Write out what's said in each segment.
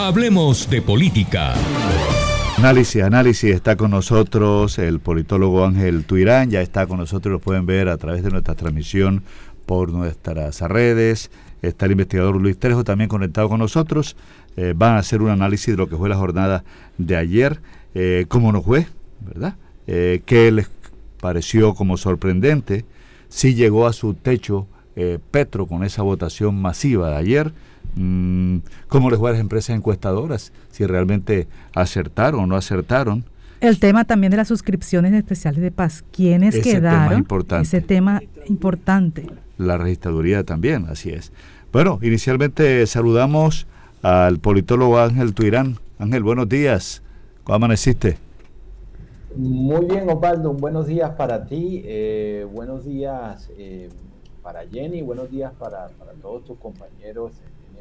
Hablemos de política. Análisis, análisis, está con nosotros el politólogo Ángel Tuirán, ya está con nosotros, lo pueden ver a través de nuestra transmisión por nuestras redes, está el investigador Luis Trejo también conectado con nosotros, eh, van a hacer un análisis de lo que fue la jornada de ayer, eh, cómo nos fue, ¿verdad? Eh, ¿Qué les pareció como sorprendente? Si llegó a su techo Petro con esa votación masiva de ayer, cómo les fue a las empresas encuestadoras, si realmente acertaron o no acertaron. El tema también de las suscripciones especiales de paz, ¿quiénes Ese quedaron? Tema importante. Ese tema importante. La registraduría también, así es. Bueno, inicialmente saludamos al politólogo Ángel Tuirán. Ángel, buenos días. ¿Cómo amaneciste? Muy bien, Osvaldo. Buenos días para ti. Eh, buenos días eh, para Jenny. Buenos días para, para todos tus compañeros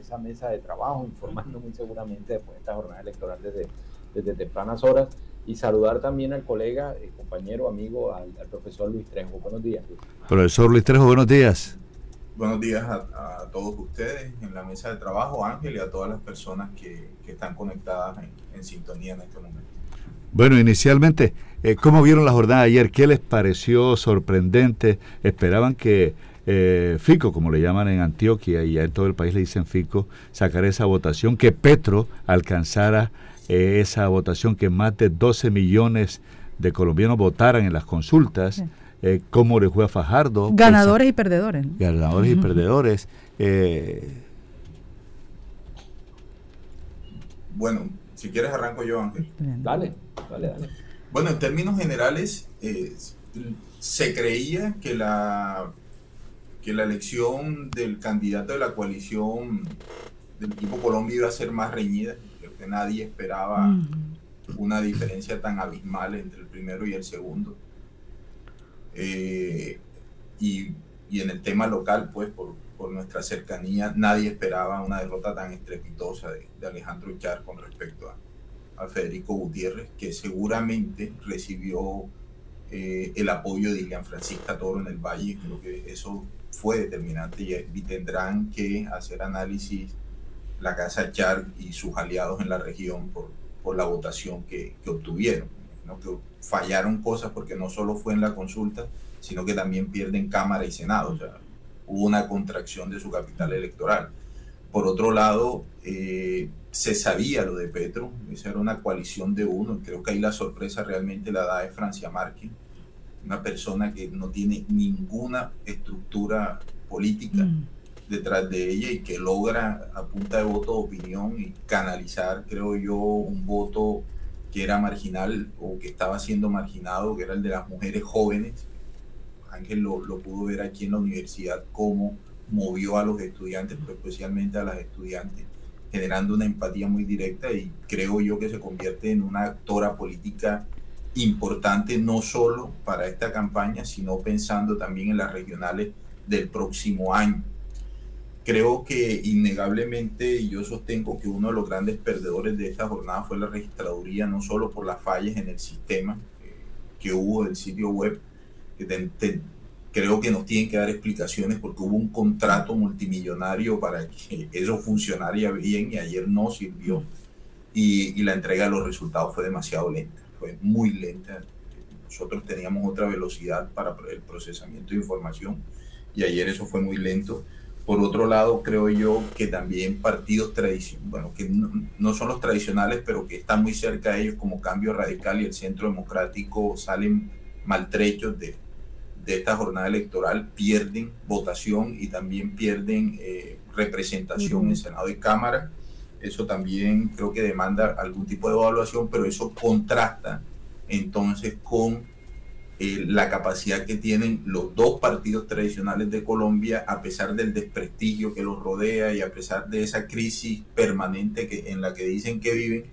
esa mesa de trabajo, informando muy seguramente después de esta jornada electoral desde, desde tempranas horas. Y saludar también al colega, eh, compañero, amigo, al, profesor Luis Trejo. Buenos días. Profesor Luis Trejo, buenos días. Buenos días a, todos ustedes en la mesa de trabajo, Ángel, y a todas las personas que, que están conectadas en, sintonía en este momento. Bueno, inicialmente, eh, ¿cómo vieron la jornada de ayer? ¿Qué les pareció sorprendente? ¿Esperaban que eh, Fico, como le llaman en Antioquia y ya en todo el país le dicen Fico, sacar esa votación, que Petro alcanzara eh, esa votación, que más de 12 millones de colombianos votaran en las consultas. Eh, cómo le fue a Fajardo. Ganadores y perdedores. Ganadores y perdedores. bueno, si quieres arranco yo, Ángel. Dale, dale, dale. Bueno, en términos generales, se creía que la que la elección del candidato de la coalición del equipo Colombia iba a ser más reñida, que nadie esperaba una diferencia tan abismal entre el primero y el segundo. Eh, y, y, en el tema local, pues por, por, nuestra cercanía, nadie esperaba una derrota tan estrepitosa de, de Alejandro Char con respecto a, a, Federico Gutiérrez, que seguramente recibió eh, el apoyo de Ilian Francisca Toro en el Valle. Creo que eso fue determinante y, tendrán que hacer análisis la Casa Char y sus aliados en la región por, por la votación que, que obtuvieron. ¿no? Que fallaron cosas porque no solo fue en la consulta, sino que también pierden Cámara y Senado. O sea, hubo una contracción de su capital electoral. Por otro lado, eh, se sabía lo de Petro, esa era una coalición de uno, creo que ahí la sorpresa realmente la da de Francia Márquez, una persona que no tiene ninguna estructura política mm. detrás de ella y que logra a punta de voto de opinión y canalizar, creo yo, un voto que era marginal o que estaba siendo marginado, que era el de las mujeres jóvenes. Ángel lo, lo pudo ver aquí en la universidad, cómo movió a los estudiantes, pero especialmente a las estudiantes, generando una empatía muy directa y creo yo que se convierte en una actora política importante no solo para esta campaña, sino pensando también en las regionales del próximo año. Creo que innegablemente yo sostengo que uno de los grandes perdedores de esta jornada fue la registraduría, no solo por las fallas en el sistema que hubo del sitio web, que creo que nos tienen que dar explicaciones porque hubo un contrato multimillonario para que eso funcionara bien y ayer no sirvió y, y la entrega de los resultados fue demasiado lenta fue muy lenta. Nosotros teníamos otra velocidad para el procesamiento de información y ayer eso fue muy lento. Por otro lado, creo yo que también partidos tradicionales, bueno, que no, son los tradicionales, pero que están muy cerca de ellos, como Cambio Radical y el Centro Democrático, salen maltrechos de, de esta jornada electoral, pierden votación y también pierden eh, representación en Senado y Cámara. Eso también creo que demanda algún tipo de evaluación, pero eso contrasta entonces con eh, la capacidad que tienen los dos partidos tradicionales de Colombia, a pesar del desprestigio que los rodea y a pesar de esa crisis permanente que, en la que dicen que viven,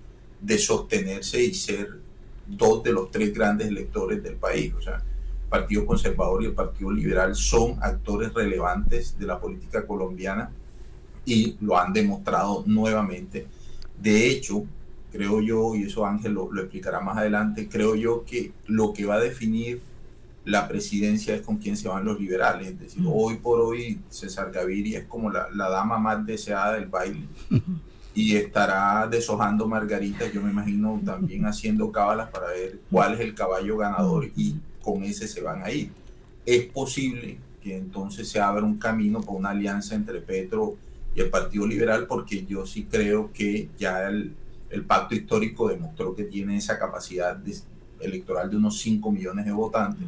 de sostenerse y ser dos de los tres grandes electores del país. O sea, el Partido Conservador y el Partido Liberal son actores relevantes de la política colombiana y lo han demostrado nuevamente. De hecho, creo yo, y eso Ángel lo, explicará más adelante, creo yo que lo que va a definir la presidencia es con quién se van los liberales. Es decir, hoy por hoy César Gaviria es como la, la, dama más deseada del baile. y estará deshojando margaritas, yo me imagino también haciendo cábalas para ver cuál es el caballo ganador y con ese se van a ir. Es posible que entonces se abra un camino para una alianza entre Petro y el Partido Liberal, porque yo sí creo que ya el, el pacto histórico demostró que tiene esa capacidad electoral de unos 5 millones de votantes.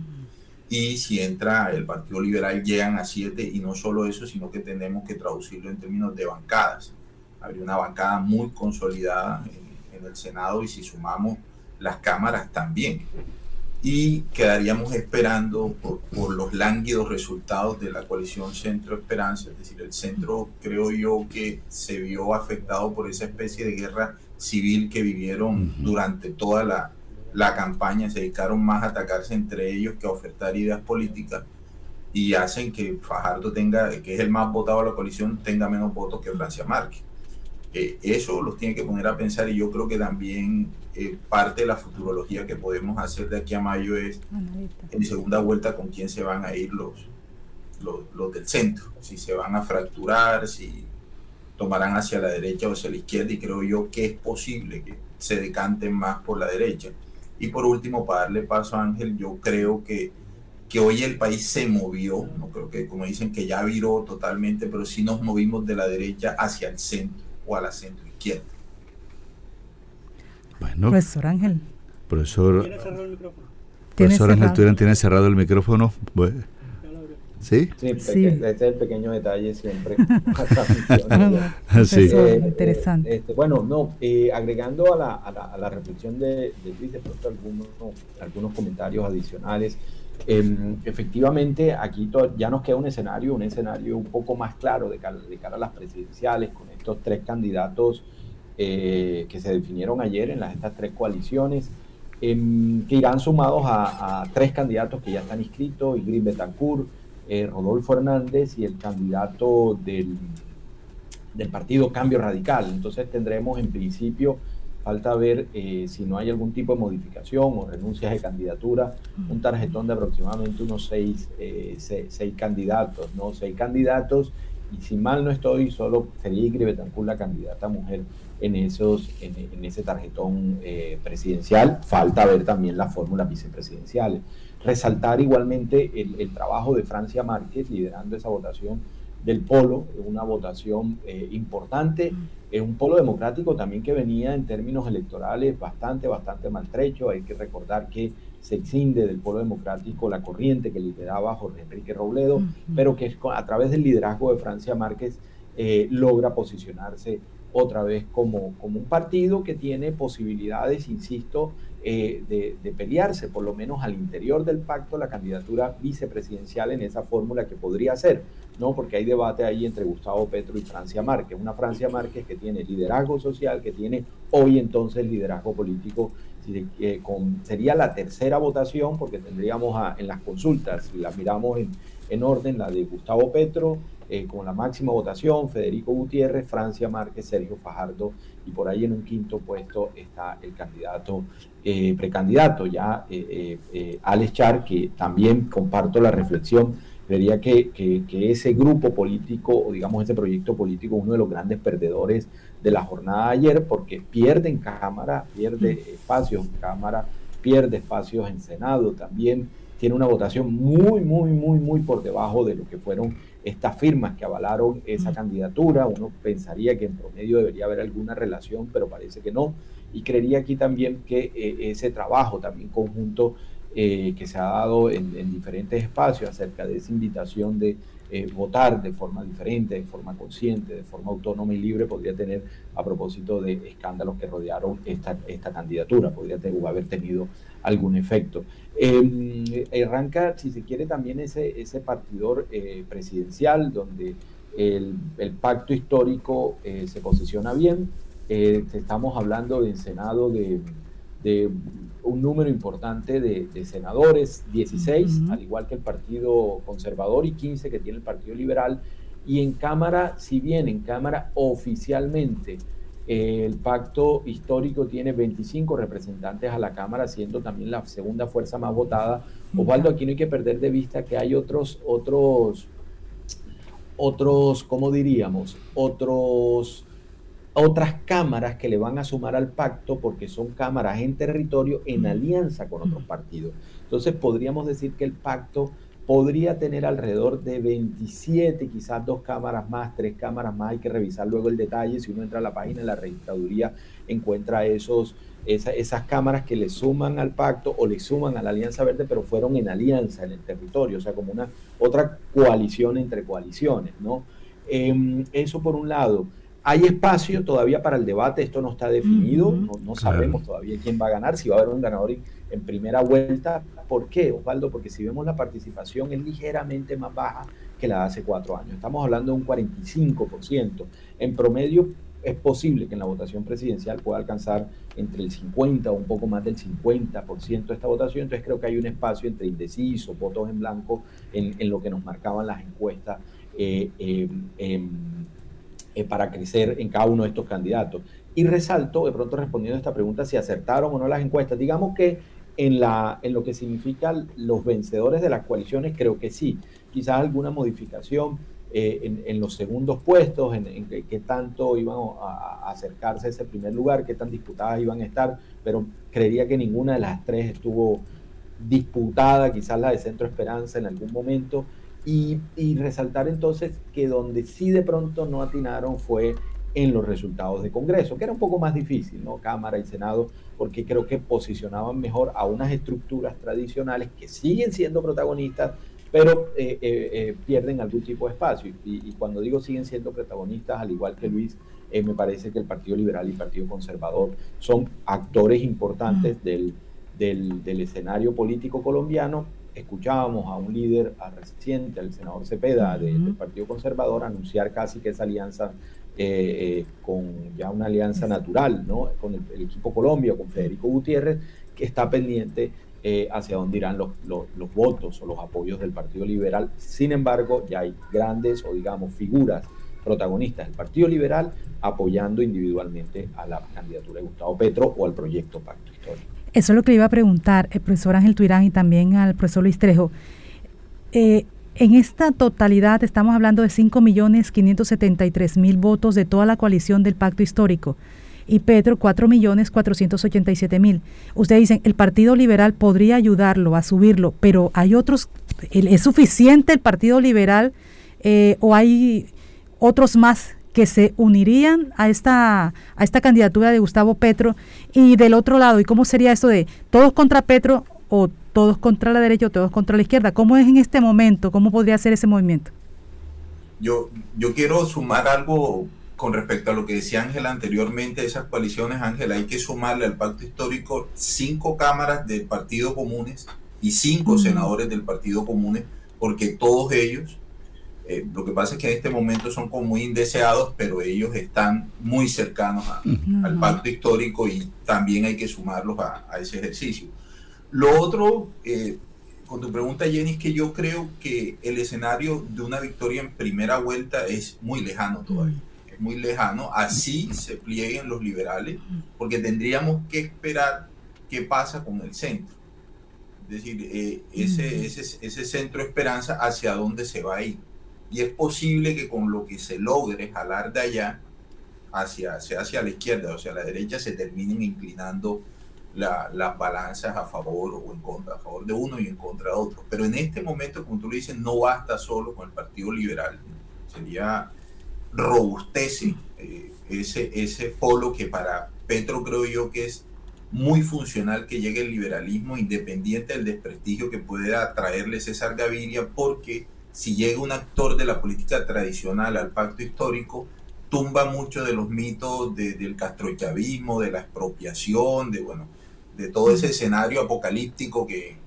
Y si entra el Partido Liberal, llegan a 7, y no solo eso, sino que tenemos que traducirlo en términos de bancadas. Habría una bancada muy consolidada en, en el Senado, y si sumamos las cámaras también y quedaríamos esperando por, los lánguidos resultados de la coalición Centro Esperanza, es decir, el centro creo yo que se vio afectado por esa especie de guerra civil que vivieron durante toda la, la campaña, se dedicaron más a atacarse entre ellos que a ofertar ideas políticas y hacen que Fajardo tenga, que es el más votado de la coalición, tenga menos votos que Francia Márquez. Eh, eso los tiene que poner a pensar y yo creo que también eh, parte de la futurología que podemos hacer de aquí a mayo es en segunda vuelta con quién se van a ir los, los, del centro, si se van a fracturar, si tomarán hacia la derecha o hacia la izquierda y creo yo que es posible que se decanten más por la derecha. Y por último, para darle paso a Ángel, yo creo que, que hoy el país se movió, no creo que como dicen que ya viró totalmente, pero sí nos movimos de la derecha hacia el centro o a la centro izquierda. Bueno. Profesor Ángel. Profesor. ¿Tiene cerrado el micrófono? Profesor Ángel tiene cerrado el micrófono. ¿Sí? Sí, este es el pequeño detalle siempre. sí. Eh, interesante. Este, bueno, no, eh, agregando a la, a, la, a la, reflexión de, de Luis, de pronto algunos, algunos comentarios adicionales. Em, efectivamente, aquí ya nos queda un escenario, un escenario un poco más claro de cara, a las presidenciales, con estos tres candidatos eh, que se definieron ayer en las, estas tres coaliciones, em, que irán sumados a, tres candidatos que ya están inscritos, Ingrid Betancourt, eh, Rodolfo Hernández y el candidato del, del Partido Cambio Radical. Entonces tendremos en principio, falta ver eh, si no hay algún tipo de modificación o renuncias de candidatura, un tarjetón de aproximadamente unos seis, seis, candidatos, ¿no? Seis candidatos y si mal no estoy, solo sería Ingrid Betancourt la candidata mujer en, esos, en, ese tarjetón eh, presidencial. Falta ver también las fórmulas vicepresidenciales. Resaltar igualmente el, trabajo de Francia Márquez liderando esa votación del polo, una votación eh, importante, es un polo democrático también que venía en términos electorales bastante, bastante maltrecho. Hay que recordar que se exinde del polo democrático la corriente que lideraba Jorge Enrique Robledo, pero que a través del liderazgo de Francia Márquez eh, logra posicionarse otra vez como, como un partido que tiene posibilidades, insisto, eh, de, pelearse, por lo menos al interior del pacto, la candidatura vicepresidencial en esa fórmula que podría ser, ¿no? Porque hay debate ahí entre Gustavo Petro y Francia Márquez, una Francia Márquez que tiene liderazgo social, que tiene hoy entonces liderazgo político, con, sería la tercera votación, porque tendríamos en las consultas, si las miramos en, en orden, la de Gustavo Petro, eh, con la máxima votación, Federico Gutiérrez, Francia Márquez, Sergio Fajardo y por ahí en un quinto puesto está el candidato, eh, precandidato ya, eh, eh, Alex Char, que también comparto la reflexión, vería que, que, ese grupo político o digamos ese proyecto político uno de los grandes perdedores de la jornada de ayer porque pierde en Cámara, pierde espacios en Cámara, pierde espacios en Senado también tiene una votación muy, muy, muy, muy por debajo de lo que fueron estas firmas que avalaron esa candidatura. Uno pensaría que en promedio debería haber alguna relación, pero parece que no. Y creería aquí también que eh, ese trabajo también conjunto eh, que se ha dado en, diferentes espacios acerca de esa invitación de eh, votar de forma diferente, de forma consciente, de forma autónoma y libre, podría tener, a propósito de escándalos que rodearon esta, esta candidatura, podría haber tenido algún efecto. Eh, arranca, si se quiere, también ese, ese partidor eh, presidencial donde el, pacto histórico se posiciona bien. Estamos hablando del Senado de, un número importante de, senadores, 16, al igual que el Partido Conservador, y 15 que tiene el Partido Liberal. Y en Cámara, si bien en Cámara oficialmente el pacto histórico tiene 25 representantes a la Cámara, siendo también la segunda fuerza más votada. Osvaldo, aquí no hay que perder de vista que hay otros, otros, otros, ¿cómo diríamos? Otros otras cámaras que le van a sumar al pacto porque son cámaras en territorio en alianza con otros partidos. Entonces podríamos decir que el pacto podría tener alrededor de 27, quizás dos cámaras más, tres cámaras más, hay que revisar luego el detalle, si uno entra a la página de la registraduría encuentra esos, esas cámaras que le suman al pacto o le suman a la Alianza Verde, pero fueron en alianza en el territorio, o sea, como una otra coalición entre coaliciones, ¿no? Em, eso por un lado. Hay espacio todavía para el debate, esto no está definido, no, sabemos todavía quién va a ganar, si va a haber un ganador en, primera vuelta. ¿Por qué, Osvaldo? Porque si vemos la participación es ligeramente más baja que la de hace cuatro años. Estamos hablando de un 45%. En promedio es posible que en la votación presidencial pueda alcanzar entre el 50 o un poco más del 50% de esta votación. Entonces creo que hay un espacio entre indecisos, votos en blanco, en, lo que nos marcaban las encuestas. Eh, eh, em, eh, para crecer en cada uno de estos candidatos. Y resalto, de pronto respondiendo a esta pregunta, si acertaron o no las encuestas. Digamos que en, la, en lo que significan los vencedores de las coaliciones, creo que sí. Quizás alguna modificación eh, en, los segundos puestos, en, qué tanto iban a, acercarse a ese primer lugar, qué tan disputadas iban a estar, pero creería que ninguna de las tres estuvo disputada, quizás la de Centro Esperanza en algún momento, y, resaltar entonces que donde sí de pronto no atinaron fue en los resultados de Congreso, que era un poco más difícil, ¿no? Cámara y Senado, porque creo que posicionaban mejor a unas estructuras tradicionales que siguen siendo protagonistas, pero eh, eh, eh, pierden algún tipo de espacio. Y, cuando digo siguen siendo protagonistas, al igual que Luis, me parece que el Partido Liberal y el Partido Conservador son actores importantes del, del, del escenario político colombiano escuchábamos a un líder reciente, al senador Cepeda del Partido Conservador, anunciar casi que esa alianza eh, eh, con ya una alianza natural, ¿no? Con el, equipo Colombia, con Federico Gutiérrez, que está pendiente eh, hacia dónde irán los, los, votos o los apoyos del Partido Liberal. Sin embargo, ya hay grandes o digamos figuras protagonistas del Partido Liberal apoyando individualmente a la candidatura de Gustavo Petro o al proyecto Pacto Histórico. Eso es lo que le iba a preguntar el profesor Ángel Tuirán y también al profesor Luis Trejo. Eh, en esta totalidad estamos hablando de 5.573.000 votos de toda la coalición del pacto histórico y Petro 4.487.000. Ustedes dicen, el Partido Liberal podría ayudarlo a subirlo, pero hay otros, ¿es suficiente el Partido Liberal eh, o hay otros más que se unirían a esta, a esta candidatura de Gustavo Petro y del otro lado, ¿y cómo sería eso de todos contra Petro o todos contra la derecha o todos contra la izquierda? ¿Cómo es en este momento? ¿Cómo podría ser ese movimiento? Yo, yo quiero sumar algo con respecto a lo que decía Ángela anteriormente esas coaliciones, Ángela, hay que sumarle al pacto histórico cinco cámaras del Partido Comunes y cinco senadores del Partido Comunes, porque todos ellos eh, lo que pasa es que en este momento son como muy indeseados, pero ellos están muy cercanos al pacto histórico y también hay que sumarlos a, ese ejercicio. Lo otro, eh, con tu pregunta, Jenny, es que yo creo que el escenario de una victoria en primera vuelta es muy lejano todavía. Es muy lejano, así se plieguen los liberales, porque tendríamos que esperar qué pasa con el centro. Es decir, eh, ese, ese, ese centro esperanza hacia dónde se va a ir y es posible que con lo que se logre jalar de allá hacia, hacia la izquierda o hacia la derecha se terminen inclinando las balanzas a favor o en contra, a favor de uno y en contra de otro. Pero en este momento, como tú lo dices, no basta solo con el Partido Liberal. Sería robustece eh, ese, ese polo que para Petro creo yo que es muy funcional que llegue el liberalismo independiente del desprestigio que pueda traerle César Gaviria porque si llega un actor de la política tradicional al pacto histórico, tumba mucho de los mitos del castrochavismo, de la expropiación, de, bueno, de todo ese escenario apocalíptico que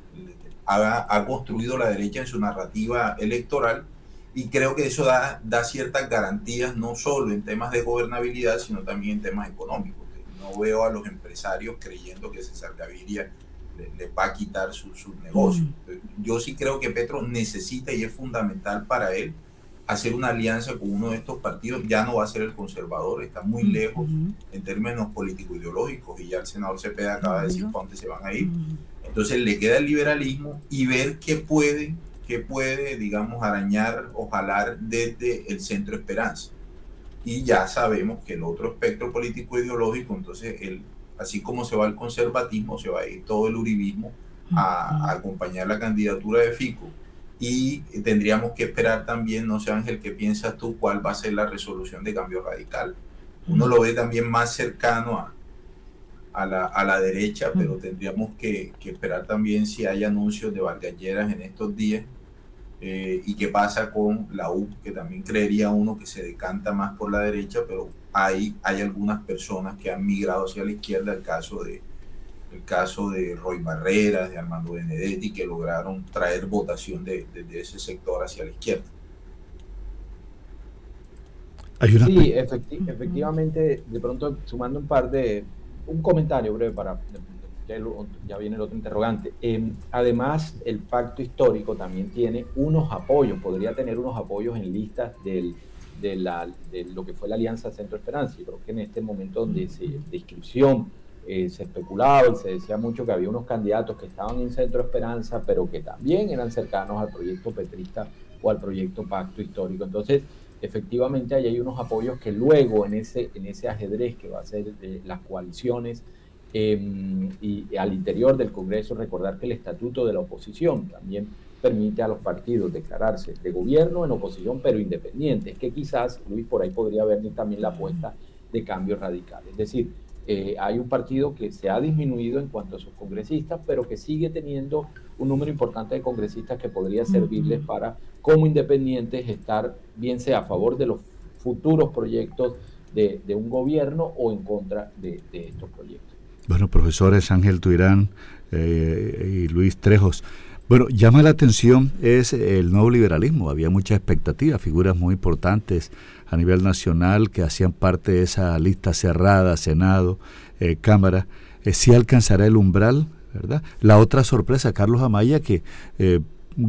ha, ha, construido la derecha en su narrativa electoral. Y creo que eso da, da ciertas garantías, no solo en temas de gobernabilidad, sino también en temas económicos. No veo a los empresarios creyendo que César Gaviria le, va a quitar sus su negocios. Mm. Yo sí creo que Petro necesita y es fundamental para él hacer una alianza con uno de estos partidos. Ya no va a ser el conservador, está muy mm, lejos en términos político-ideológicos y ya el senador Cepeda acaba de decir para dónde se van a ir. Entonces le queda el liberalismo y ver qué puede, qué puede, digamos, arañar o jalar desde el centro Esperanza. y ya sabemos que el otro espectro político ideológico, entonces, el, así como se va el conservatismo, se va a ir todo el uribismo a, acompañar la candidatura de Fico. Y tendríamos que esperar también, no sé Ángel, ¿qué piensas tú? ¿Cuál va a ser la resolución de cambio radical? Uno lo ve también más cercano a, a, la, a la, derecha, pero tendríamos que, que, esperar también si hay anuncios de Valgalleras en estos días eh, y qué pasa con la U, que también creería uno que se decanta más por la derecha, pero hay, hay algunas personas que han migrado hacia la izquierda, el caso de el caso de Roy Barreras, de Armando Benedetti, que lograron traer votación de, ese sector hacia la izquierda. Sí, efectivamente, de pronto sumando un par de, un comentario breve para ya viene el otro interrogante. Em, además, el pacto histórico también tiene unos apoyos, podría tener unos apoyos en listas del, de, la, de lo que fue la Alianza Centro Esperanza. Yo creo que en este momento donde se, de inscripción eh, se especulaba y se decía mucho que había unos candidatos que estaban en Centro Esperanza, pero que también eran cercanos al proyecto petrista o al proyecto pacto histórico. Entonces, efectivamente, ahí hay unos apoyos que luego en ese, en ese ajedrez que va a ser las coaliciones, Em, y al interior del Congreso recordar que el estatuto de la oposición también permite a los partidos declararse de gobierno en oposición pero independientes, que quizás, Luis, por ahí podría haber también la apuesta de cambios radicales. Es decir, eh, hay un partido que se ha disminuido en cuanto a sus congresistas, pero que sigue teniendo un número importante de congresistas que podría servirles para, como independientes, estar bien sea a favor de los futuros proyectos de, un gobierno o en contra de estos proyectos. Bueno, profesores Ángel Tuirán eh, y Luis Trejos. Bueno, llama la atención es el nuevo liberalismo. Había mucha expectativa, figuras muy importantes a nivel nacional que hacían parte de esa lista cerrada, Senado, eh, Cámara. Eh, ¿Sí alcanzará el umbral? ¿verdad? La otra sorpresa, Carlos Amaya, que eh,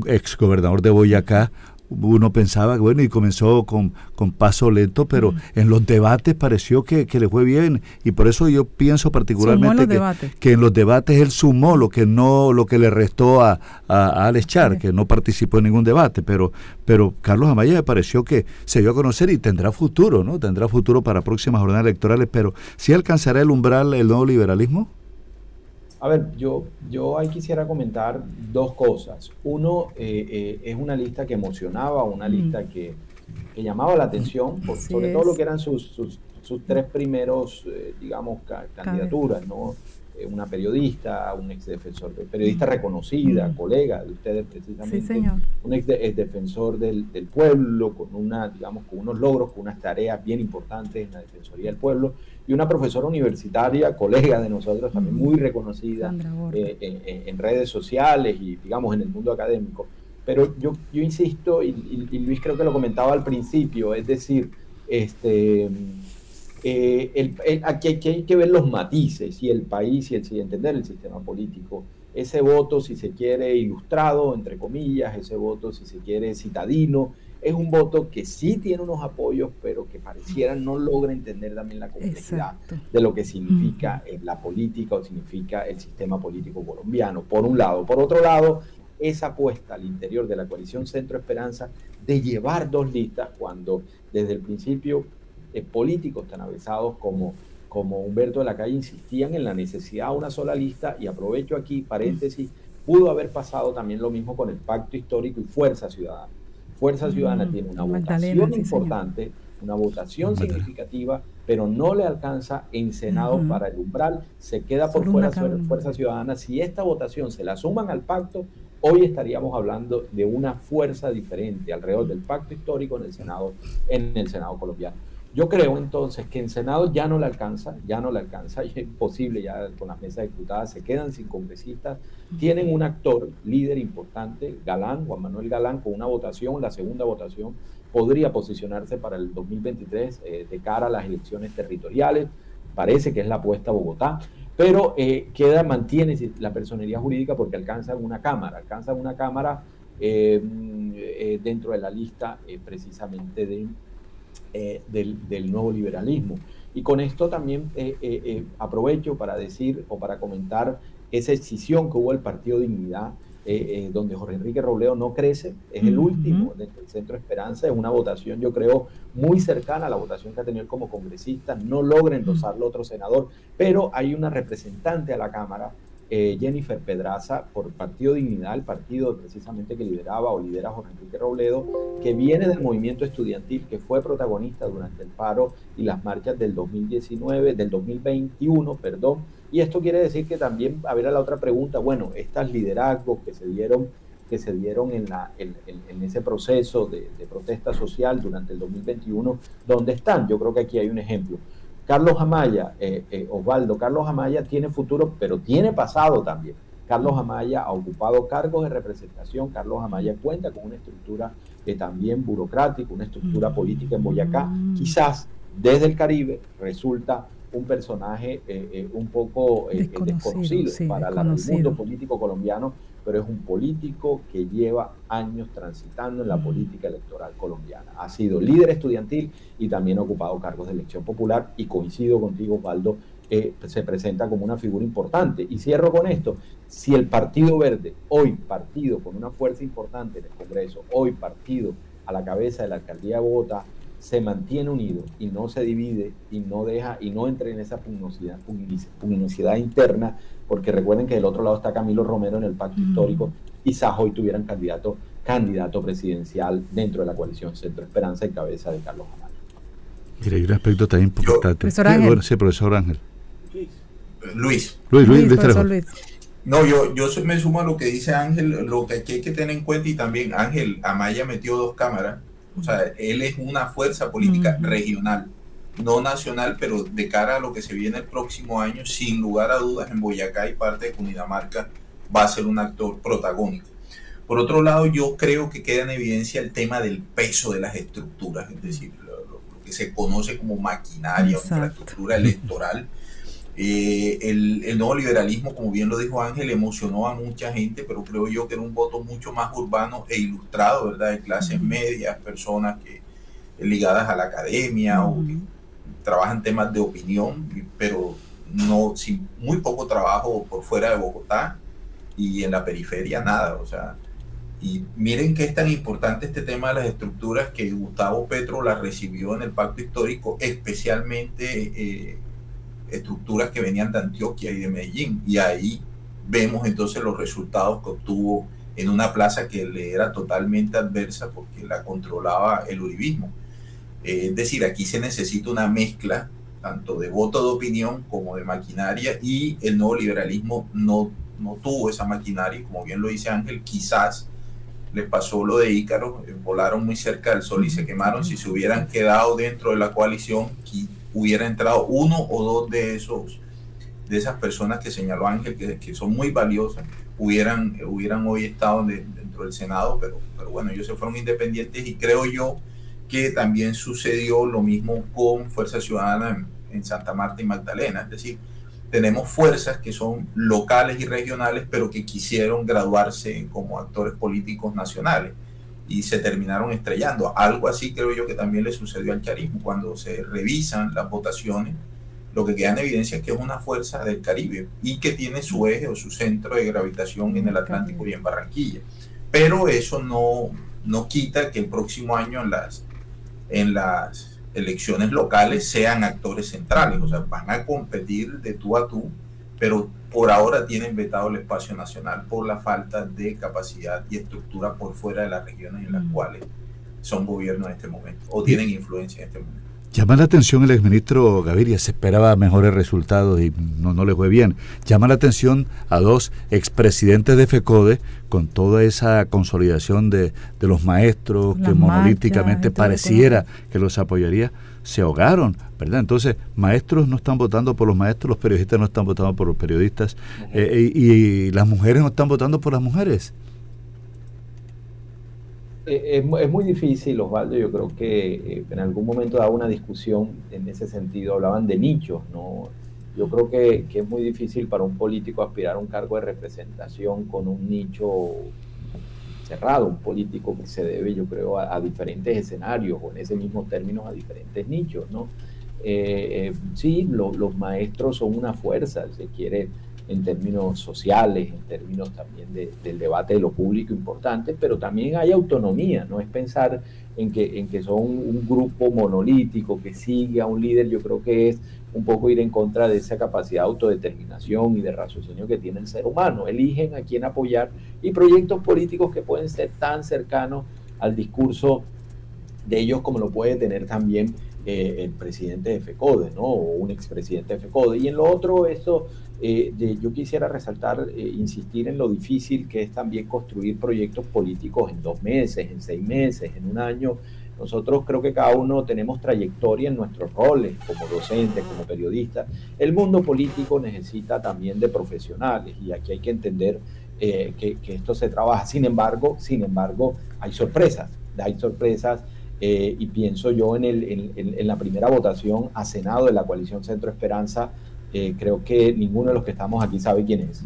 ex gobernador de Boyacá, uno pensaba, bueno, y comenzó con, con paso lento, pero en los debates pareció que, le fue bien. Y por eso yo pienso particularmente que, que, en los debates él sumó lo que no, lo que le restó a, a, Alex Char, que no participó en ningún debate. Pero, pero Carlos Amaya me pareció que se dio a conocer y tendrá futuro, ¿no? Tendrá futuro para próximas jornadas electorales, pero ¿sí alcanzará el umbral el nuevo liberalismo? A ver, yo, yo ahí quisiera comentar dos cosas. Uno, eh, eh, es una lista que emocionaba, una lista que, llamaba la atención, por, sobre todo lo que eran sus, sus, tres primeros, eh, digamos, candidaturas, ¿no? una periodista, un ex defensor, periodista reconocida, colega de ustedes precisamente, un ex, defensor del, del, pueblo, con una, digamos, con unos logros, con unas tareas bien importantes en la Defensoría del Pueblo, y una profesora universitaria, colega de nosotros, también muy reconocida eh, eh, en redes sociales y, digamos, en el mundo académico. Pero yo, yo insisto, y, Luis creo que lo comentaba al principio, es decir, este, eh, aquí, hay que ver los matices y el país y el, entender el sistema político. Ese voto, si se quiere, ilustrado, entre comillas, ese voto, si se quiere, citadino, es un voto que sí tiene unos apoyos, pero que pareciera no logra entender también la complejidad de lo que significa la política o significa el sistema político colombiano, por un lado. Por otro lado, esa apuesta al interior de la coalición Centro Esperanza de llevar dos listas cuando desde el principio eh, políticos tan avisados como, como Humberto de la Calle insistían en la necesidad de una sola lista y aprovecho aquí paréntesis, pudo haber pasado también lo mismo con el pacto histórico y Fuerza Ciudadana Fuerza Ciudadana tiene una votación importante, una votación significativa, pero no le alcanza en Senado para el umbral, se queda por fuera Fuerza Ciudadana. Si esta votación se la suman al pacto, hoy estaríamos hablando de una fuerza diferente alrededor del pacto histórico en el Senado, en el Senado colombiano. Yo creo entonces que en Senado ya no le alcanza, ya no le alcanza, es imposible, ya con las mesas diputadas se quedan sin congresistas, tienen un actor, líder importante, Galán, Juan Manuel Galán, con una votación, la segunda votación, podría posicionarse para el 2023 eh, de cara a las elecciones territoriales. Parece que es la apuesta a Bogotá, pero eh, queda, mantiene la personería jurídica porque alcanza una cámara, alcanza una cámara eh, dentro de la lista precisamente de, del, del, nuevo liberalismo. Y con esto también aprovecho para decir o para comentar esa escisión que hubo el Partido Dignidad eh, eh, donde Jorge Enrique Robledo no crece, es el último del Centro Esperanza, es una votación yo creo muy cercana a la votación que ha tenido como congresista, no logra endosarlo otro senador, pero hay una representante a la Cámara, eh, Jennifer Pedraza, por Partido Dignidad, el partido precisamente que lideraba o lidera Jorge Enrique Robledo, que viene del movimiento estudiantil, que fue protagonista durante el paro y las marchas del 2019, del 2021, perdón, y esto quiere decir que también, a la otra pregunta, bueno, estas liderazgos que se dieron, que se dieron en, ese proceso de, protesta social durante el 2021, ¿dónde están? Yo creo que aquí hay un ejemplo. Carlos Amaya, eh, eh, Osvaldo, Carlos Amaya tiene futuro, pero tiene pasado también. Carlos Amaya ha ocupado cargos de representación, Carlos Amaya cuenta con una estructura eh, también burocrática, una estructura política en Boyacá. Mm. Quizás desde el Caribe resulta un personaje eh, eh, un poco desconocido, para el mundo político colombiano, pero es un político que lleva años transitando en la mm. política electoral colombiana. Ha sido líder estudiantil y también ha ocupado cargos de elección popular y coincido contigo, Osvaldo, se presenta como una figura importante. Y cierro con esto, si el Partido Verde, hoy partido con una fuerza importante en el Congreso, hoy partido a la cabeza de la alcaldía de Bogotá, se mantiene unido y no se divide y no deja y no entra en esa pugnosidad, pugnosidad interna, porque recuerden que del otro lado está Camilo Romero en el pacto histórico, quizás hoy tuvieran candidato, candidato presidencial dentro de la coalición Centro Esperanza y cabeza de Carlos Amaya. Mira, hay un aspecto también importante. Profesor Ángel. sí, profesor Ángel. Luis. Luis, Luis, Luis, Luis. No, yo, yo me sumo a lo que dice Ángel, lo que hay que tener en cuenta y también Ángel Amaya metió dos cámaras o sea, él es una fuerza política regional, no nacional, pero de cara a lo que se viene el próximo año, sin lugar a dudas, en Boyacá y parte de Cundinamarca va a ser un actor protagónico. Por otro lado, yo creo que queda en evidencia el tema del peso de las estructuras, es decir, lo, que se conoce como maquinaria o infraestructura electoral eh, el, nuevo liberalismo, como bien lo dijo Ángel, emocionó a mucha gente, pero creo yo que era un voto mucho más urbano e ilustrado, ¿verdad? De clases medias, personas que ligadas a la academia o que trabajan temas de opinión, pero no sin muy poco trabajo por fuera de Bogotá y en la periferia nada, o sea, y miren que es tan importante este tema de las estructuras que Gustavo Petro las recibió en el pacto histórico, especialmente eh, estructuras que venían de Antioquia y de Medellín. Y ahí vemos entonces los resultados que obtuvo en una plaza que le era totalmente adversa porque la controlaba el uribismo. Eh, es decir, aquí se necesita una mezcla tanto de voto de opinión como de maquinaria y el nuevo liberalismo no, no tuvo esa maquinaria como bien lo dice Ángel, quizás les pasó lo de Ícaro, eh, volaron muy cerca del sol y se quemaron, si se hubieran quedado dentro de la coalición, hubiera entrado uno o dos de esos de esas personas que señaló Ángel, que, que son muy valiosas, hubieran, hubieran hoy estado dentro del Senado, pero, pero bueno, ellos se fueron independientes y creo yo que también sucedió lo mismo con Fuerza Ciudadana en, Santa Marta y Magdalena, es decir, tenemos fuerzas que son locales y regionales, pero que quisieron graduarse como actores políticos nacionales y se terminaron estrellando. Algo así creo yo que también le sucedió al charismo. Cuando se revisan las votaciones, lo que queda en evidencia es que es una fuerza del Caribe y que tiene su eje o su centro de gravitación en el Atlántico y en Barranquilla. Pero eso no, no quita que el próximo año en las, en las elecciones locales sean actores centrales, o sea, van a competir de tú a tú, pero por ahora tienen vetado el espacio nacional por la falta de capacidad y estructura por fuera de las regiones en las mm. cuales son gobiernos en este momento o tienen influencia en este momento. Llama la atención el exministro Gaviria, se esperaba mejores resultados y no, no le fue bien. Llama la atención a dos expresidentes de FECODE con toda esa consolidación de, de los maestros que monolíticamente pareciera que los apoyaría se ahogaron, ¿verdad? Entonces, maestros no están votando por los maestros, los periodistas no están votando por los periodistas eh, y, las mujeres no están votando por las mujeres. Eh, es, muy difícil, Osvaldo. Yo creo que eh, en algún momento daba una discusión en ese sentido. Hablaban de nichos, ¿no? Yo creo que, que es muy difícil para un político aspirar a un cargo de representación con un nicho cerrado, un político que se debe, yo creo, a, diferentes escenarios o en ese mismo término a diferentes nichos, ¿no? Eh, eh, sí, los maestros son una fuerza, se quiere, en términos sociales, en términos también del debate de lo público importante, pero también hay autonomía, no es pensar en que, en que son un grupo monolítico que sigue a un líder, yo creo que es un poco ir en contra de esa capacidad de autodeterminación y de raciocinio que tiene el ser humano. Eligen a quién apoyar y proyectos políticos que pueden ser tan cercanos al discurso de ellos como lo puede tener también eh, el presidente de FECODE, ¿no? O un expresidente de FECODE. Y en lo otro, esto, eh, yo quisiera resaltar, eh, insistir en lo difícil que es también construir proyectos políticos en dos meses, en seis meses, en un año. Nosotros creo que cada uno tenemos trayectoria en nuestros roles como docentes, como periodistas. El mundo político necesita también de profesionales y aquí hay que entender que, que, esto se trabaja. Sin embargo, sin embargo, hay sorpresas, hay sorpresas eh, y pienso yo en, el, en, la primera votación a Senado de la coalición Centro Esperanza, eh, creo que ninguno de los que estamos aquí sabe quién es.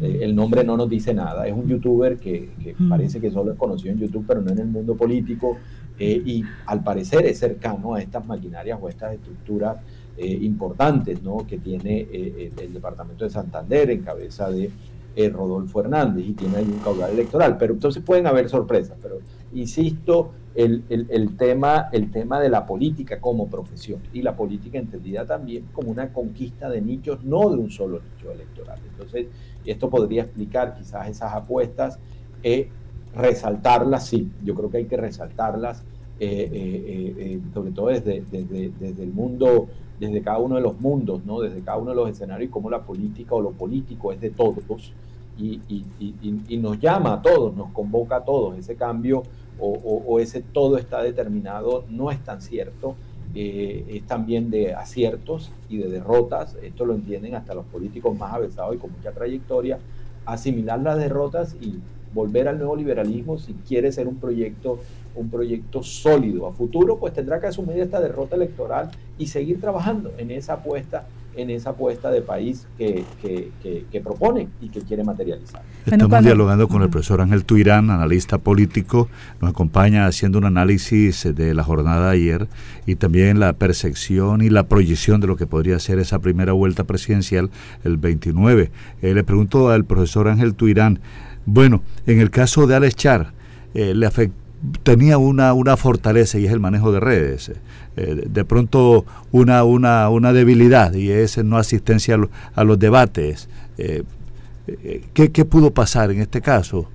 Eh, el nombre no nos dice nada. Es un youtuber que, mm. parece que solo es conocido en YouTube, pero no en el mundo político. y al parecer es cercano a estas maquinarias o estas estructuras importantes ¿no? que tiene el departamento de Santander en cabeza de Rodolfo Hernández y tiene ahí un caudal electoral. Pero entonces pueden haber sorpresas. Pero insisto, el, tema, el tema de la política como profesión y la política entendida también como una conquista de nichos, no de un solo nicho electoral. Entonces, esto podría explicar quizás esas apuestas, eh, resaltarlas, sí, yo creo que hay que resaltarlas, eh, eh, sobre todo desde, desde, el mundo, desde cada uno de los mundos, ¿no? desde cada uno de los escenarios, como la política o lo político es de todos y, y nos llama a todos, nos convoca a todos, ese cambio o, ese todo está determinado, no es tan cierto. Eh, es también de aciertos y de derrotas, esto lo entienden hasta los políticos más avesados y con mucha trayectoria, asimilar las derrotas y volver al nuevo liberalismo si quiere ser un proyecto, un proyecto sólido a futuro, pues tendrá que asumir esta derrota electoral y seguir trabajando en esa apuesta en esa apuesta de país que, que, propone y que quiere materializar. Estamos dialogando con el profesor Ángel Tuirán, analista político, nos acompaña haciendo un análisis de la jornada de ayer y también la percepción y la proyección de lo que podría ser esa primera vuelta presidencial el 29. Eh, le pregunto al profesor Ángel Tuirán, bueno, en el caso de Alex Char, eh, le afectó tenía una, una fortaleza y es el manejo de redes. Eh, de pronto una, una, una debilidad y es no asistencia a, los debates. Eh, eh, ¿qué, pudo pasar en este caso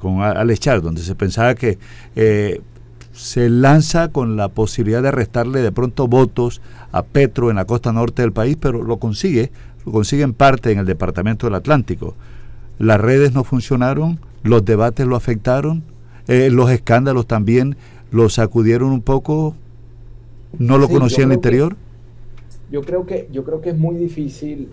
con Alex Char, donde se pensaba que se lanza con la posibilidad de restarle de pronto votos a Petro en la costa norte del país, pero lo consigue, lo consigue en parte en el departamento del Atlántico. Las redes no funcionaron, los debates lo afectaron, eh, los escándalos también lo sacudieron un poco, no lo conocía en el interior. yo creo que yo creo que es muy difícil,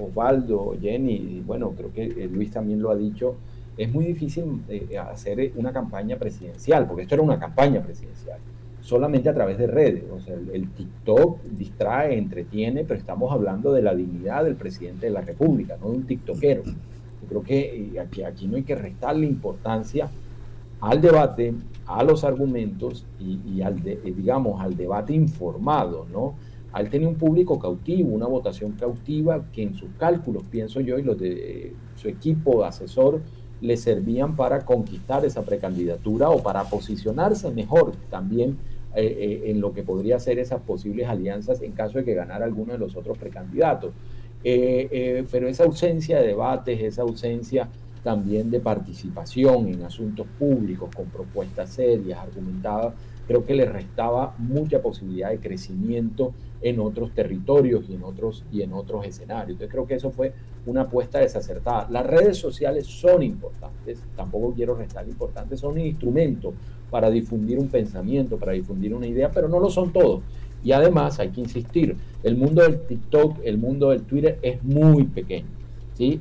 Osvaldo, Jenny, y bueno, creo que eh, Luis también lo ha dicho, es muy difícil eh, hacer una campaña presidencial, porque esto era una campaña presidencial, solamente a través de redes. O sea, el, TikTok distrae, entretiene, pero estamos hablando de la dignidad del presidente de la República, no de un TikTokero. Yo creo que aquí, aquí no hay que restarle importancia al debate, a los argumentos y, al, eh, digamos, al debate informado, ¿no? Al tener un público cautivo, una votación cautiva que en sus cálculos, pienso yo, y los de eh, su equipo asesor le servían para conquistar esa precandidatura o para posicionarse mejor también eh, en lo que podría ser esas posibles alianzas en caso de que ganara alguno de los otros precandidatos. pero esa ausencia de debates, esa ausencia también de participación en asuntos públicos con propuestas serias, argumentadas, creo que le restaba mucha posibilidad de crecimiento en otros territorios y en otros, y en otros escenarios. Entonces creo que eso fue una apuesta desacertada. Las redes sociales son importantes, tampoco quiero restar importantes, son un instrumento para difundir un pensamiento, para difundir una idea, pero no lo son todos. Y además hay que insistir, el mundo del TikTok, el mundo del Twitter es muy pequeño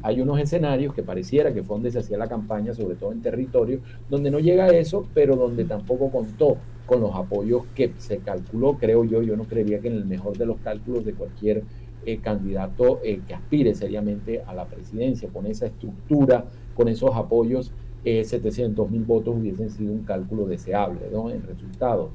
hay unos escenarios que pareciera que fue se hacía la campaña, sobre todo en territorio, donde no llega a eso, pero donde tampoco contó con los apoyos que se calculó, creo yo, yo no creería que en el mejor de los cálculos de cualquier eh, candidato eh, que aspire seriamente a la presidencia, con esa estructura, con esos apoyos, 700 eh, mil votos hubiesen sido un cálculo deseable ¿no? en resultado.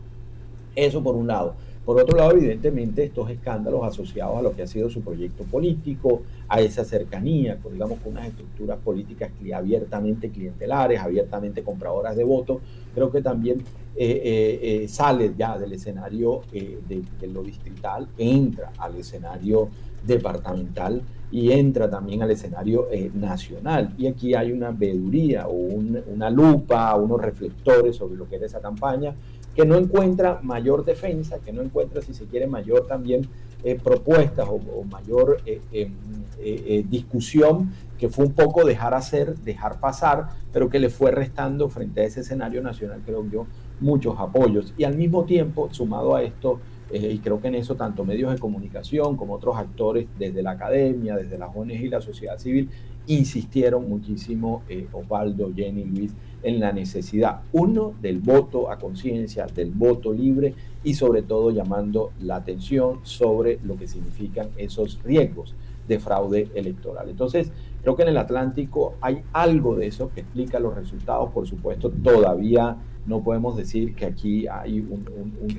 Eso por un lado. Por otro lado, evidentemente, estos escándalos asociados a lo que ha sido su proyecto político, a esa cercanía, con, digamos, con unas estructuras políticas abiertamente clientelares, abiertamente compradoras de votos, creo que también eh, eh, eh, sale ya del escenario de, lo distrital, entra al escenario departamental y entra también al escenario nacional. Y aquí hay una veeduría o una lupa, unos reflectores sobre lo que era esa campaña, que no encuentra mayor defensa, que no encuentra, si se quiere, mayor también eh, propuestas o, mayor eh, em, eh, discusión, que fue un poco dejar hacer, dejar pasar, pero que le fue restando frente a ese escenario nacional, creo yo, muchos apoyos. Y al mismo tiempo, sumado a esto, y creo que en eso tanto medios de comunicación como otros actores desde la academia, desde las ONG y la sociedad civil, insistieron muchísimo, Osvaldo, Jenny, Luis, en la necesidad, uno, del voto a conciencia, del voto libre y sobre todo llamando la atención sobre lo que significan esos riesgos de fraude electoral. Entonces, creo que en el Atlántico hay algo de eso que explica los resultados. Por supuesto, todavía no podemos decir que aquí hay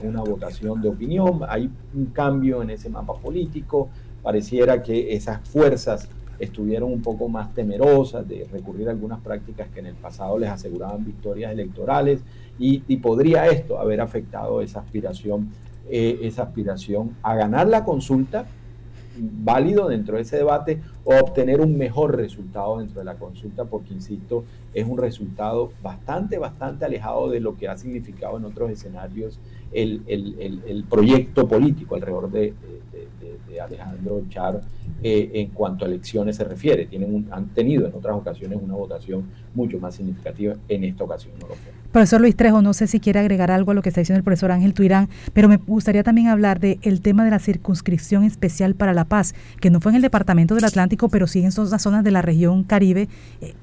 una votación de opinión, hay un cambio en ese mapa político. Pareciera que esas fuerzas estuvieron un poco más temerosas de recurrir a algunas prácticas que en el pasado les aseguraban victorias electorales y, podría esto haber afectado esa aspiración, eh, esa aspiración a ganar la consulta, válido dentro de ese debate, o obtener un mejor resultado dentro de la consulta, porque, insisto, es un resultado bastante, bastante alejado de lo que ha significado en otros escenarios el, proyecto político alrededor de, Alejandro Char eh, en cuanto a elecciones se refiere. Tienen han tenido en otras ocasiones una votación mucho más significativa, en esta ocasión no lo fue. Profesor Luis Trejo, no sé si quiere agregar algo a lo que está diciendo el profesor Ángel Tuirán, pero me gustaría también hablar del el tema de la circunscripción especial para la paz, que no fue en el Departamento del Atlántico, pero sí en esas zonas de la región Caribe. Eh,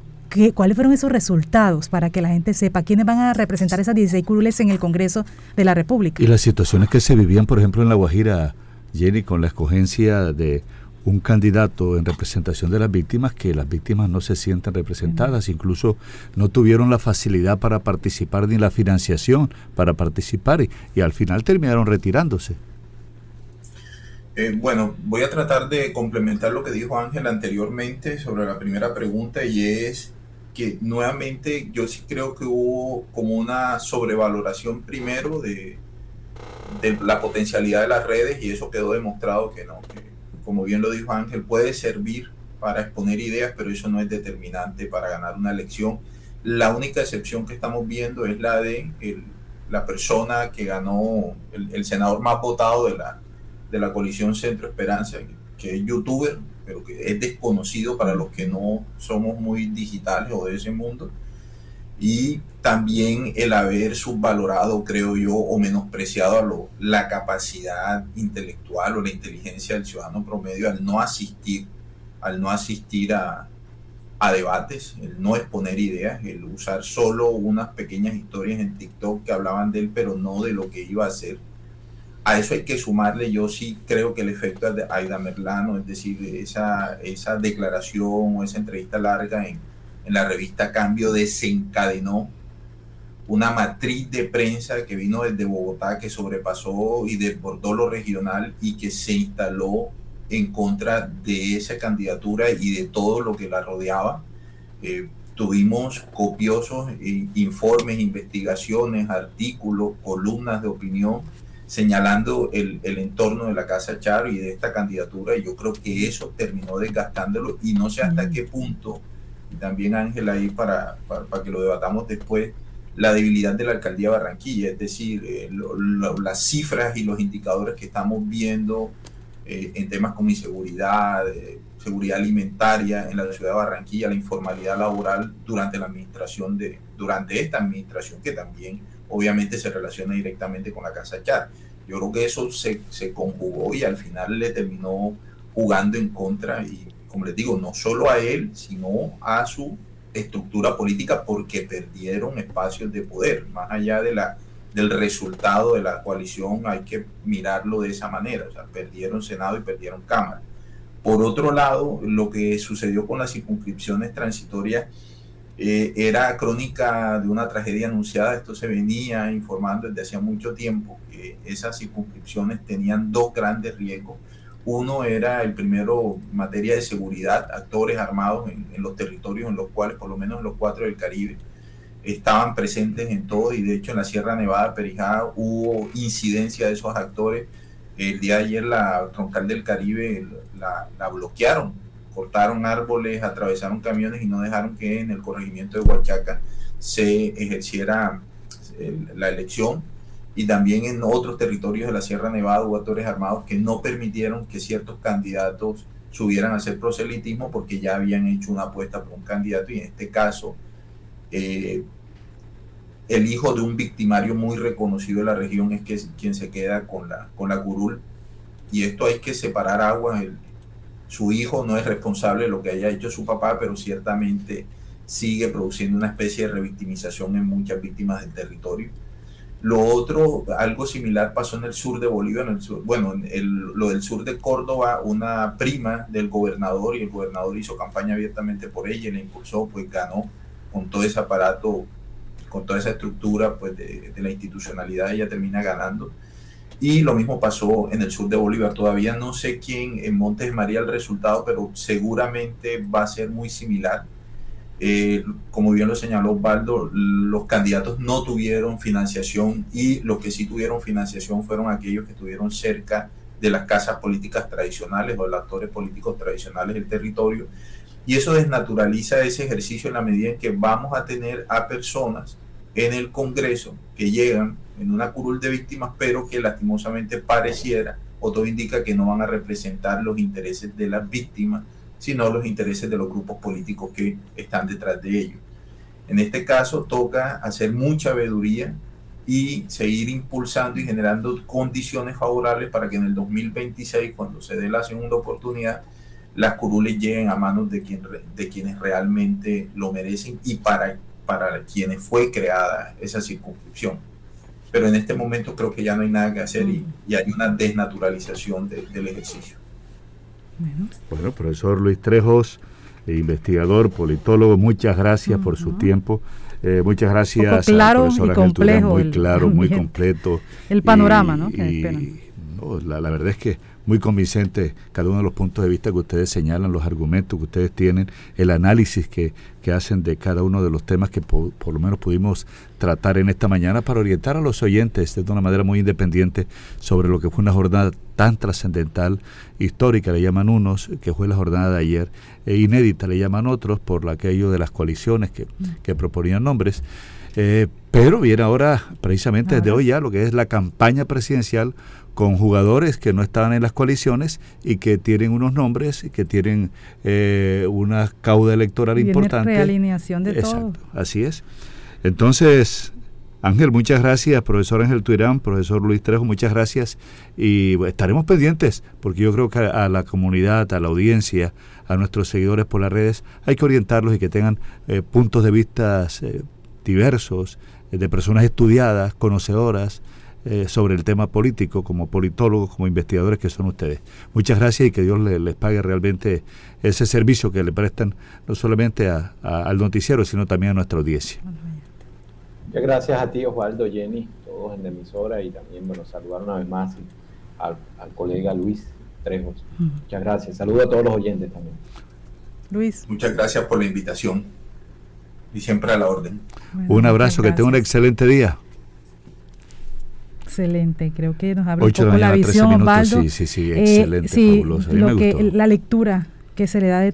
¿Cuáles fueron esos resultados para que la gente sepa quiénes van a representar esas 16 curules en el Congreso de la República? Y las situaciones que se vivían, por ejemplo, en La Guajira, Jenny, con la escogencia de un candidato en representación de las víctimas, que las víctimas no se sientan representadas, incluso no tuvieron la facilidad para participar ni la financiación para participar y, al final terminaron retirándose. Eh, bueno, voy a tratar de complementar lo que dijo Ángel anteriormente sobre la primera pregunta y es que nuevamente yo sí creo que hubo como una sobrevaloración primero de, de la potencialidad de las redes y eso quedó demostrado que no, como bien lo dijo Ángel, puede servir para exponer ideas, pero eso no es determinante para ganar una elección. La única excepción que estamos viendo es la de la persona que ganó, el, senador más votado de la, de la coalición Centro Esperanza, que es youtuber, pero que es desconocido para los que no somos muy digitales o de ese mundo y también el haber subvalorado, creo yo, o menospreciado a lo, la capacidad intelectual o la inteligencia del ciudadano promedio al no asistir, al no asistir a, a debates, el no exponer ideas, el usar solo unas pequeñas historias en TikTok que hablaban de él, pero no de lo que iba a hacer. A eso hay que sumarle, yo sí creo que el efecto de Aida Merlano, es decir, esa, esa declaración o esa entrevista larga en, en la revista Cambio desencadenó una matriz de prensa que vino desde Bogotá, que sobrepasó y desbordó lo regional y que se instaló en contra de esa candidatura y de todo lo que la rodeaba. Eh, tuvimos copiosos eh, informes, investigaciones, artículos, columnas de opinión señalando el, el, entorno de la Casa Charo y de esta candidatura. Y yo creo que eso terminó desgastándolo y no sé hasta qué punto y también Ángel ahí para, para, que lo debatamos después, la debilidad de la alcaldía de Barranquilla, es decir, eh, las cifras y los indicadores que estamos viendo eh, en temas como inseguridad, eh, seguridad alimentaria en la ciudad de Barranquilla, la informalidad laboral durante la administración de, durante esta administración que también obviamente se relaciona directamente con la Casa Char. Yo creo que eso se, se conjugó y al final le terminó jugando en contra y como les digo, no solo a él, sino a su estructura política porque perdieron espacios de poder. Más allá de la, del resultado de la coalición, hay que mirarlo de esa manera. O sea, perdieron Senado y perdieron Cámara. Por otro lado, lo que sucedió con las circunscripciones transitorias, eh, era crónica de una tragedia anunciada. Esto se venía informando desde hacía mucho tiempo esas circunscripciones tenían dos grandes riesgos. Uno era el primero materia de seguridad, actores armados en, los territorios en los cuales, por lo menos en los cuatro del Caribe, estaban presentes en todo y de hecho en la Sierra Nevada, Perijá, hubo incidencia de esos actores. El día de ayer la troncal del Caribe la, la bloquearon, cortaron árboles, atravesaron camiones y no dejaron que en el corregimiento de Huachaca se ejerciera la elección y también en otros territorios de la Sierra Nevada hubo actores armados que no permitieron que ciertos candidatos subieran a hacer proselitismo porque ya habían hecho una apuesta por un candidato y en este caso eh, el hijo de un victimario muy reconocido de la región es que, quien se queda con la, con la curul. Y esto hay que separar aguas. su hijo no es responsable de lo que haya hecho su papá, pero ciertamente sigue produciendo una especie de revictimización en muchas víctimas del territorio. Lo otro, algo similar pasó en el sur de Bolivia, en el sur, bueno, en lo del sur de Córdoba, una prima del gobernador y el gobernador hizo campaña abiertamente por ella y la impulsó, pues ganó con todo ese aparato, con toda esa estructura pues, de, la institucionalidad, ella termina ganando. Y lo mismo pasó en el sur de Bolívar. Todavía no sé quién en Montes María el resultado, pero seguramente va a ser muy similar. Eh, como bien lo señaló Osvaldo, los candidatos no tuvieron financiación y los que sí tuvieron financiación fueron aquellos que estuvieron cerca de las casas políticas tradicionales o de los actores políticos tradicionales del territorio. Y eso desnaturaliza ese ejercicio en la medida en que vamos a tener a personas en el Congreso que llegan en una curul de víctimas, pero que lastimosamente pareciera, o todo indica que no van a representar los intereses de las víctimas, sino los intereses de los grupos políticos que están detrás de ellos. En este caso toca hacer mucha veeduría y seguir impulsando y generando condiciones favorables para que en el 2026, cuando se dé la segunda oportunidad, las curules lleguen a manos de, quien, de quienes realmente lo merecen y para, para quienes fue creada esa circunscripción. Pero en este momento creo que ya no hay nada que hacer y, y hay una desnaturalización del ejercicio. Bueno. profesor Luis Trejos, investigador, politólogo, muchas gracias por su tiempo. Eh, muchas gracias. claro y complejo. Muy claro, muy completo. El panorama, ¿no? la, la, verdad es que muy convincente cada uno de los puntos de vista que ustedes señalan, los argumentos que ustedes tienen, el análisis que, que hacen de cada uno de los temas que por, lo menos pudimos tratar en esta mañana para orientar a los oyentes de una manera muy independiente sobre lo que fue una jornada tan trascendental, histórica, le llaman unos, que fue la jornada de ayer, e inédita, le llaman otros, por aquello de las coaliciones que, que proponían nombres. Eh, pero viene ahora, precisamente desde hoy ya, lo que es la campaña presidencial con jugadores que no estaban en las coaliciones y que tienen unos nombres, que tienen eh, una cauda electoral Viene importante. realineación de Exacto, Así es. Entonces, Ángel, muchas gracias, profesor Ángel Tuirán, profesor Luis Trejo, muchas gracias y estaremos pendientes porque yo creo que a la comunidad, a la audiencia, a nuestros seguidores por las redes, hay que orientarlos y que tengan eh, puntos de vista eh, diversos, de personas estudiadas, conocedoras, eh, sobre el tema político, como politólogos, como investigadores que son ustedes. Muchas gracias y que Dios les, pague realmente ese servicio que le prestan no solamente al noticiero, sino también a nuestra audiencia. Muchas gracias a ti, Osvaldo, Jenny, todos en la emisora y también, bueno, saludar una vez más al, colega Luis Trejos. Muchas gracias. Saludo a todos los oyentes también. Luis. Muchas gracias por la invitación y siempre a la orden. un abrazo, que tenga un excelente día. Excelente, creo que nos abre un poco la, visión, Osvaldo. Sí, sí, sí, excelente, eh, sí, Lo que, la lectura que se le da de